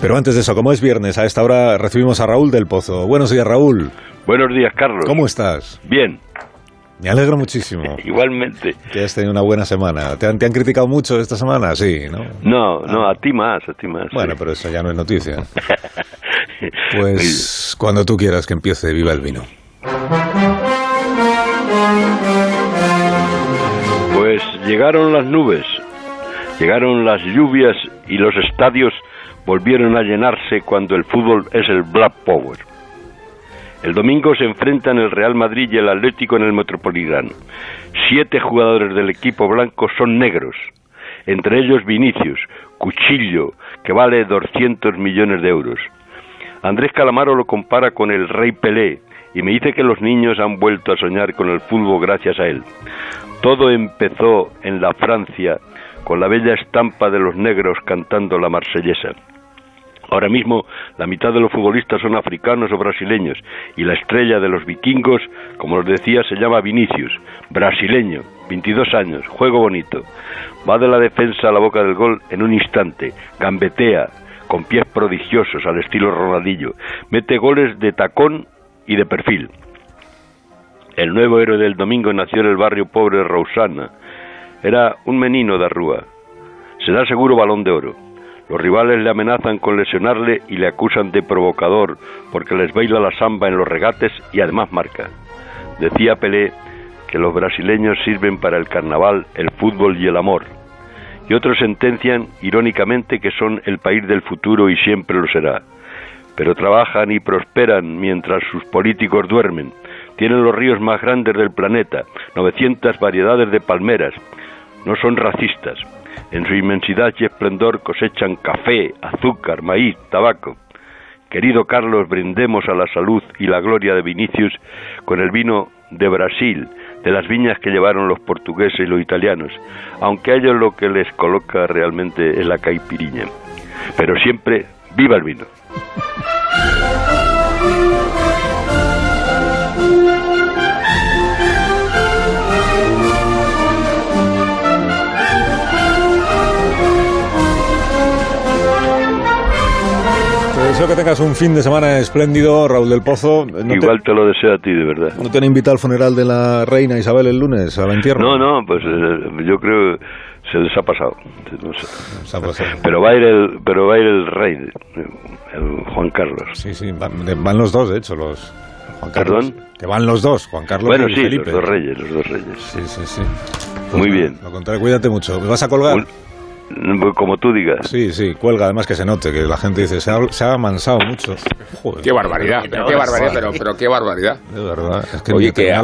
Pero antes de eso, como es viernes, a esta hora recibimos a Raúl del Pozo. Buenos días, Raúl. Buenos días, Carlos. ¿Cómo estás? Bien. Me alegro muchísimo. Igualmente. Que has tenido una buena semana. ¿Te han, criticado mucho esta semana? Sí, ¿no? No, no, a ti más, a ti más. Bueno, pero eso ya no es noticia. pues cuando tú quieras que empiece, viva el vino. Pues llegaron las nubes, llegaron las lluvias y los estadios volvieron a llenarse cuando el fútbol es el Black Power. El domingo se enfrentan el Real Madrid y el Atlético en el Metropolitano. Siete jugadores del equipo blanco son negros, entre ellos Vinicius, Cuchillo, que vale 200 millones de euros. Andrés Calamaro lo compara con el Rey Pelé y me dice que los niños han vuelto a soñar con el fútbol gracias a él. Todo empezó en la Francia con la bella estampa de los negros cantando la marsellesa. Ahora mismo la mitad de los futbolistas son africanos o brasileños y la estrella de los vikingos, como os decía, se llama Vinicius, brasileño, 22 años, juego bonito. Va de la defensa a la boca del gol en un instante, gambetea, con pies prodigiosos al estilo Ronaldillo, mete goles de tacón y de perfil. El nuevo héroe del domingo nació en el barrio pobre de Rousana. Era un menino de Rúa. Será seguro balón de oro los rivales le amenazan con lesionarle y le acusan de provocador porque les baila la samba en los regates y además marca. Decía Pelé que los brasileños sirven para el carnaval, el fútbol y el amor. Y otros sentencian irónicamente que son el país del futuro y siempre lo será. Pero trabajan y prosperan mientras sus políticos duermen. Tienen los ríos más grandes del planeta, 900 variedades de palmeras. No son racistas, en su inmensidad y esplendor cosechan café, azúcar, maíz, tabaco. Querido Carlos, brindemos a la salud y la gloria de Vinicius con el vino de Brasil, de las viñas que llevaron los portugueses y los italianos, aunque a lo que les coloca realmente es la caipiriña. Pero siempre, viva el vino. Deseo que tengas un fin de semana espléndido, Raúl del Pozo. Igual te, lo deseo a ti, de verdad. ¿No te han invitado al funeral de la reina Isabel el lunes, al entierro? No, no, pues eh, yo creo se les ha pasado. Se ha pasado. Pero va a ir el, pero va a ir el rey, el Juan Carlos. Sí, sí, van, los dos, de hecho, los Juan Carlos. ¿Perdón? Que van los dos, Juan Carlos bueno, y sí, Felipe. los dos reyes, los dos reyes. Sí, sí, sí. Muy bien. Lo contrario, cuídate mucho. ¿Me vas a colgar? Como tú digas. Sí, sí, cuelga además que se note, que la gente dice, se ha, se ha amansado mucho. Joder. Qué barbaridad, pero qué barbaridad, pero, pero qué barbaridad. De verdad. Oye, que